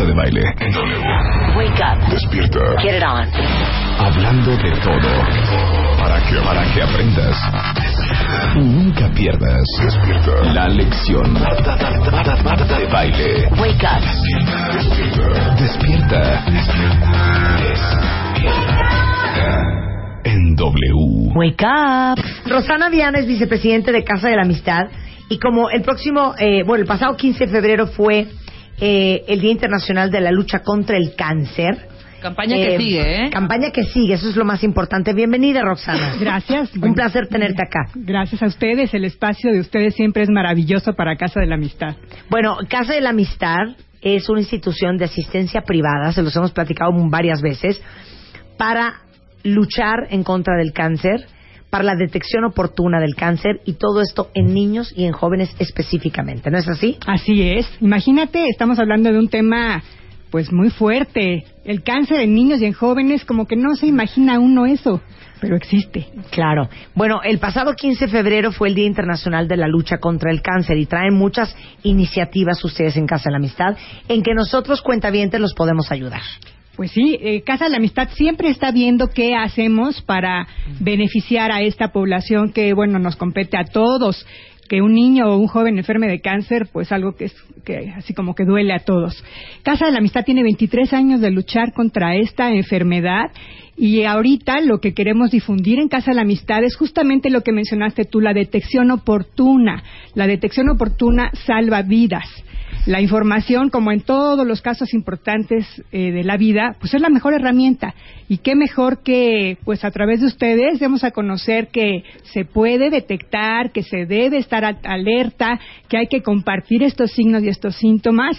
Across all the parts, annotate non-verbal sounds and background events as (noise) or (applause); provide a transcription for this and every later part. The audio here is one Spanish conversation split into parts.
Marta de Baile. Wake up. Despierta. Get it on. Hablando de todo. Para que, para que aprendas. Y nunca pierdas. Despierta. La lección. Marta, Marta, Marta, Marta de Baile. Wake up. Despierta. Despierta. En W. Wake up. Rosana Viana es vicepresidente de Casa de la Amistad y como el próximo, eh, bueno, el pasado 15 de febrero fue eh, el Día Internacional de la Lucha contra el Cáncer. Campaña que Eh, sigue, ¿eh? Campaña que sigue, eso es lo más importante. Bienvenida, Roxana. (laughs) Gracias. Un placer tenerte acá. Gracias a ustedes. El espacio de ustedes siempre es maravilloso para Casa de la Amistad. Bueno, Casa de la Amistad es una institución de asistencia privada, se los hemos platicado varias veces, para luchar en contra del cáncer, para la detección oportuna del cáncer y todo esto en niños y en jóvenes específicamente, ¿no es así? Así es. Imagínate, estamos hablando de un tema pues muy fuerte. El cáncer en niños y en jóvenes, como que no se imagina uno eso, pero existe. Claro. Bueno, el pasado 15 de febrero fue el Día Internacional de la Lucha contra el Cáncer y traen muchas iniciativas ustedes en Casa de la Amistad en que nosotros cuentavientes los podemos ayudar. Pues sí, eh, Casa de la Amistad siempre está viendo qué hacemos para beneficiar a esta población que, bueno, nos compete a todos. Que un niño o un joven enferme de cáncer, pues algo que es que así como que duele a todos. Casa de la Amistad tiene 23 años de luchar contra esta enfermedad y ahorita lo que queremos difundir en Casa de la Amistad es justamente lo que mencionaste tú, la detección oportuna. La detección oportuna salva vidas la información, como en todos los casos importantes eh, de la vida, pues es la mejor herramienta. Y qué mejor que, pues a través de ustedes, demos a conocer que se puede detectar, que se debe estar alerta, que hay que compartir estos signos y estos síntomas.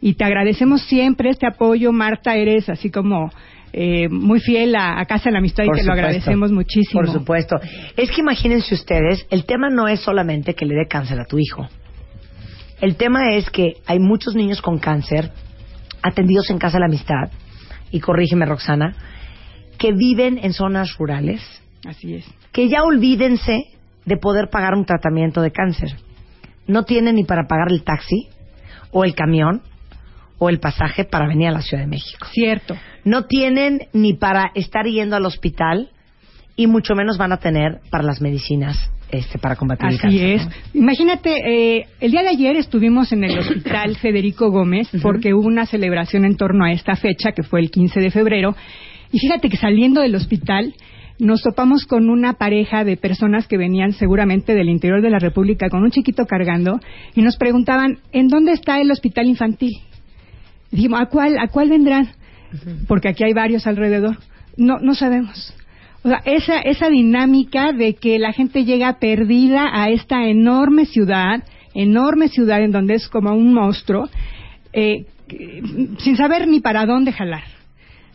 Y te agradecemos siempre este apoyo, Marta, eres así como eh, muy fiel a, a Casa de la Amistad Por y te lo agradecemos muchísimo. Por supuesto. Es que imagínense ustedes, el tema no es solamente que le dé cáncer a tu hijo. El tema es que hay muchos niños con cáncer atendidos en Casa de la Amistad, y corrígeme Roxana, que viven en zonas rurales, Así es. que ya olvídense de poder pagar un tratamiento de cáncer. No tienen ni para pagar el taxi, o el camión, o el pasaje para venir a la Ciudad de México Cierto. no tienen ni para estar yendo al hospital y mucho menos van a tener para las medicinas este para combatir el Así cáncer. es. ¿no? Imagínate, eh, el día de ayer estuvimos en el (coughs) hospital Federico Gómez porque hubo una celebración en torno a esta fecha, que fue el 15 de febrero. Y fíjate que saliendo del hospital nos topamos con una pareja de personas que venían seguramente del interior de la República con un chiquito cargando y nos preguntaban, ¿en dónde está el hospital infantil? Y dijimos, ¿a cuál, ¿a cuál vendrán? Porque aquí hay varios alrededor. No, no sabemos. O sea, esa, esa dinámica de que la gente llega perdida a esta enorme ciudad, enorme ciudad en donde es como un monstruo, eh, sin saber ni para dónde jalar.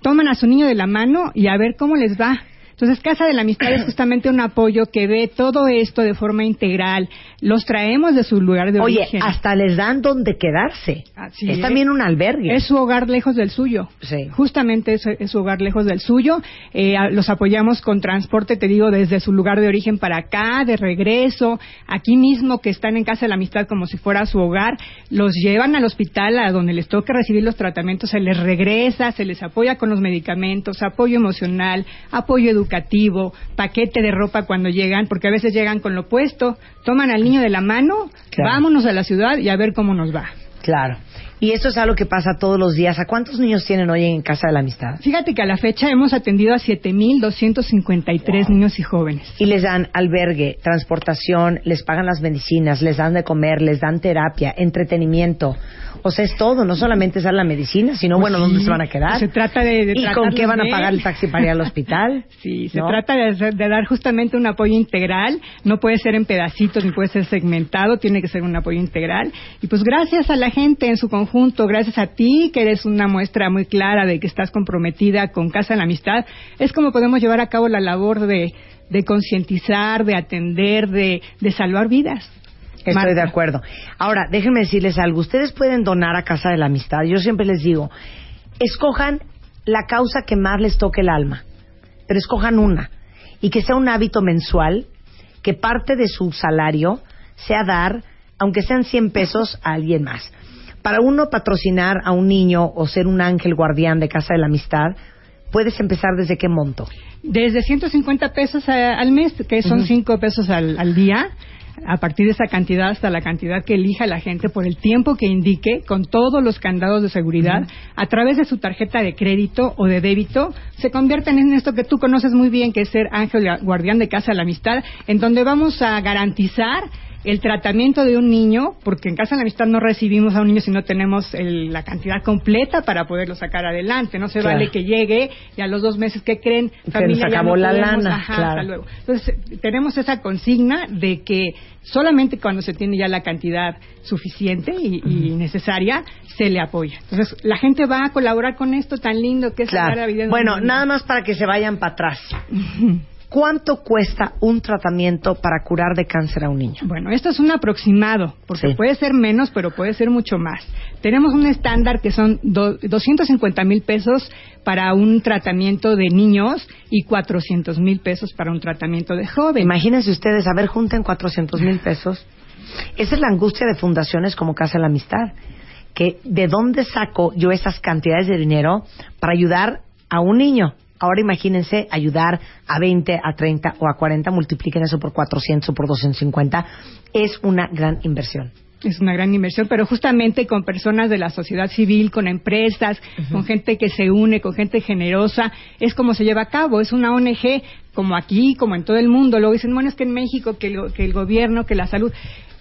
Toman a su niño de la mano y a ver cómo les va. Entonces, Casa de la Amistad es justamente un apoyo que ve todo esto de forma integral. Los traemos de su lugar de Oye, origen. hasta les dan donde quedarse. Así es es. también un albergue. Es su hogar lejos del suyo. Sí. Justamente es, es su hogar lejos del suyo. Eh, los apoyamos con transporte, te digo, desde su lugar de origen para acá, de regreso, aquí mismo que están en Casa de la Amistad como si fuera su hogar. Los llevan al hospital a donde les toca recibir los tratamientos, se les regresa, se les apoya con los medicamentos, apoyo emocional, apoyo educativo, paquete de ropa cuando llegan, porque a veces llegan con lo puesto, toman al niño de la mano, Claro. vámonos a la ciudad y a ver cómo nos va. Claro. Y eso es algo que pasa todos los días. ¿A cuántos niños tienen hoy en Casa de la Amistad? Fíjate que a la fecha hemos atendido a 7.253 niños y jóvenes. Y les dan albergue, transportación, les pagan las medicinas, les dan de comer, les dan terapia, entretenimiento. O sea, es todo, no solamente es dar la medicina, sino, bueno, ¿dónde se van a quedar? Se trata de, de ¿Y con qué van a pagar el taxi para ir al hospital? (laughs) Sí, se ¿No? trata de, de dar justamente un apoyo integral. No puede ser en pedacitos ni puede ser segmentado, tiene que ser un apoyo integral. Y pues gracias a la gente en su conjunto, gracias a ti, que eres una muestra muy clara de que estás comprometida con Casa de la Amistad, es como podemos llevar a cabo la labor de, de concientizar, de atender, de, de salvar vidas. Estoy Marta. de acuerdo. Ahora, déjenme decirles algo. Ustedes pueden donar a Casa de la Amistad. Yo siempre les digo, escojan la causa que más les toque el alma, pero escojan una y que sea un hábito mensual, que parte de su salario sea dar, aunque sean 100 pesos, a alguien más. Para uno patrocinar a un niño o ser un ángel guardián de Casa de la Amistad, ¿puedes empezar desde qué monto? Desde 150 pesos a- al mes, que son 5 pesos al, al día, a partir de esa cantidad hasta la cantidad que elija la gente por el tiempo que indique, con todos los candados de seguridad, a través de su tarjeta de crédito o de débito, se convierten en esto que tú conoces muy bien, que es ser ángel guardián de casa de la amistad, en donde vamos a garantizar el tratamiento de un niño, porque en Casa de la Amistad no recibimos a un niño si no tenemos el- la cantidad completa para poderlo sacar adelante. No se Claro. vale que llegue y a los dos meses que creen, Se familia ya acabó no la podemos, lana, ajá, claro. hasta luego. Entonces, tenemos esa consigna de que solamente cuando se tiene ya la cantidad suficiente y, y necesaria, se le apoya. Entonces, la gente va a colaborar con esto tan lindo que es salvar la vida Bueno, nada más para que se vayan para atrás. (laughs) ¿Cuánto cuesta un tratamiento para curar de cáncer a un niño? Bueno, esto es un aproximado, porque Sí. puede ser menos, pero puede ser mucho más. Tenemos un estándar que son do- 250 mil pesos para un tratamiento de niños y 400 mil pesos para un tratamiento de jóvenes. Imagínense ustedes, a ver, junten 400 mil pesos. Esa es la angustia de fundaciones como Casa de la Amistad. Que de dónde saco yo esas cantidades de dinero para ayudar a un niño. Ahora imagínense ayudar a 20, a 30 o a 40, multipliquen eso por 400 o por 250. Es una gran inversión. Es una gran inversión, pero justamente con personas de la sociedad civil, con empresas, con gente que se une, con gente generosa, es como se lleva a cabo. Es una ONG como aquí, como en todo el mundo. Luego dicen, bueno, es que en México, que el, que el gobierno, que la salud.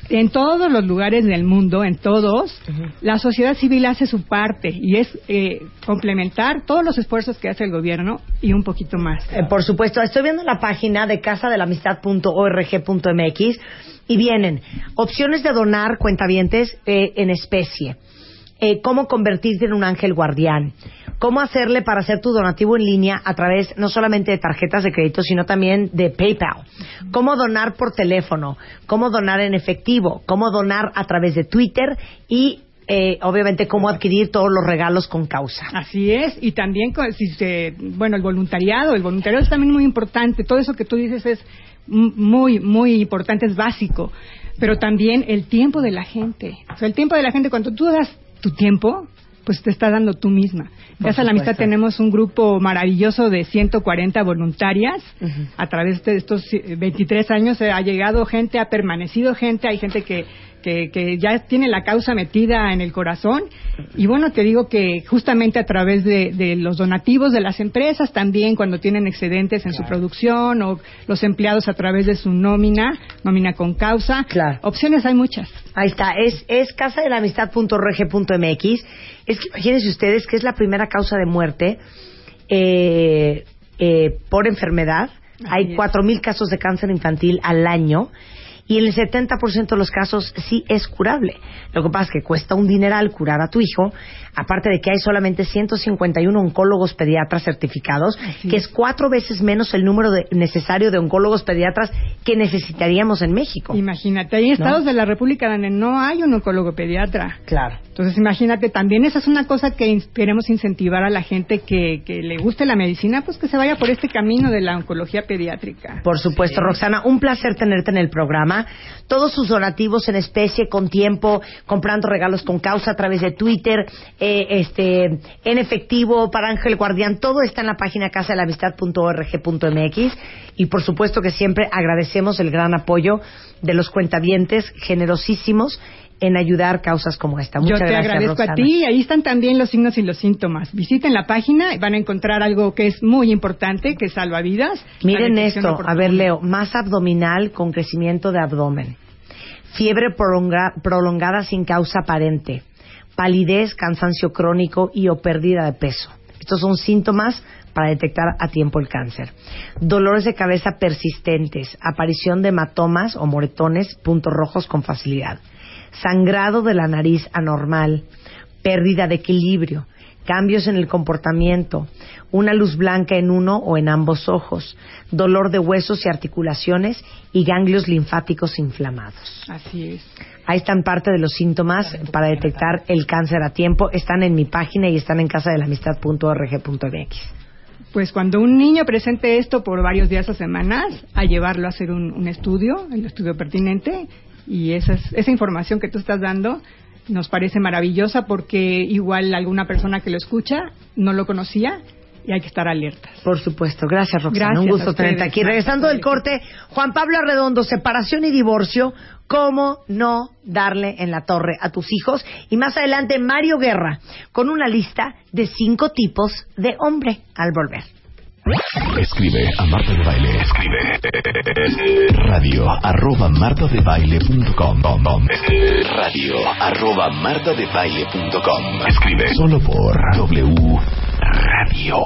En todos los lugares del mundo, en todos, la sociedad civil hace su parte y es eh, complementar todos los esfuerzos que hace el gobierno y un poquito más. Eh, por supuesto, estoy viendo la página de casadelamistad.org.mx y vienen opciones de donar cuentavientes eh, en especie, eh, cómo convertirte en un ángel guardián, cómo hacerle para hacer tu donativo en línea a través no solamente de tarjetas de crédito, sino también de PayPal, cómo donar por teléfono, cómo donar en efectivo, cómo donar a través de Twitter y eh, obviamente cómo adquirir todos los regalos con causa. Así es, y también, si se, bueno, el voluntariado, el voluntariado es también muy importante, todo eso que tú dices es muy, muy importante, es básico, pero también el tiempo de la gente, o sea, el tiempo de la gente, cuando tú das tu tiempo, pues te está dando tú misma. Por Gracias a la amistad tenemos un grupo maravilloso de 140 voluntarias. A través de estos eh, 23 años eh, ha llegado gente, ha permanecido gente, hay gente que, que, que ya tiene la causa metida en el corazón. Y bueno, te digo que justamente a través de, de los donativos de las empresas, también cuando tienen excedentes en su producción o los empleados a través de su nómina, nómina con causa. Claro. Opciones hay muchas. Ahí está, es, es casadelamistad.org.mx. Es que imagínense ustedes que es la primera causa de muerte eh, eh, por enfermedad. Hay es. 4.000 casos de cáncer infantil al año y en el 70% de los casos sí es curable. Lo que pasa es que cuesta un dineral curar a tu hijo, aparte de que hay solamente 151 oncólogos pediatras certificados, Así que es. cuatro veces menos el número de- necesario de oncólogos pediatras que necesitaríamos en México. Imagínate, hay estados de la República donde no hay un oncólogo pediatra. Claro. Entonces, imagínate, también esa es una cosa que queremos incentivar a la gente que, que le guste la medicina, pues que se vaya por este camino de la oncología pediátrica. Por supuesto, Roxana, un placer tenerte en el programa. Todos sus donativos en especie, con tiempo, comprando regalos con causa a través de Twitter, eh, este, en efectivo para Ángel Guardián, todo está en la página casadelamistad.org.mx y por supuesto que siempre agradecemos el gran apoyo de los cuentavientes generosísimos en ayudar causas como esta. Muchas Yo te gracias, agradezco Roxana. a ti ahí están también los signos y los síntomas. Visiten la página y van a encontrar algo que es muy importante, que salva vidas. Miren esto, a ver Leo, masa abdominal con crecimiento de abdomen, fiebre prolonga- prolongada sin causa aparente, palidez, cansancio crónico y o pérdida de peso. Estos son síntomas para detectar a tiempo el cáncer. Dolores de cabeza persistentes, aparición de hematomas o moretones, puntos rojos con facilidad, sangrado de la nariz anormal, pérdida de equilibrio, cambios en el comportamiento, una luz blanca en uno o en ambos ojos, dolor de huesos y articulaciones y ganglios linfáticos inflamados. Así es. Ahí están parte de los síntomas para detectar el cáncer a tiempo. Están en mi página y están en casadelamistad.org.mx. Pues cuando un niño presente esto por varios días o semanas, a llevarlo a hacer un, un estudio, el estudio pertinente, y esa, es- esa información que tú estás dando nos parece maravillosa porque igual alguna persona que lo escucha no lo conocía y hay que estar alertas. Por supuesto. Gracias, Roxana. Gracias Un gusto tenerte aquí. Regresando del corte, Juan Pablo Arredondo, separación y divorcio, cómo no darle en la torre a tus hijos. Y más adelante, Mario Guerra, con una lista de cinco tipos de hombre al volver. Escribe a Marta de Baile. Escribe. Radio arroba martadebaile.com. Radio arroba martadebaile.com. Escribe solo por W Radio.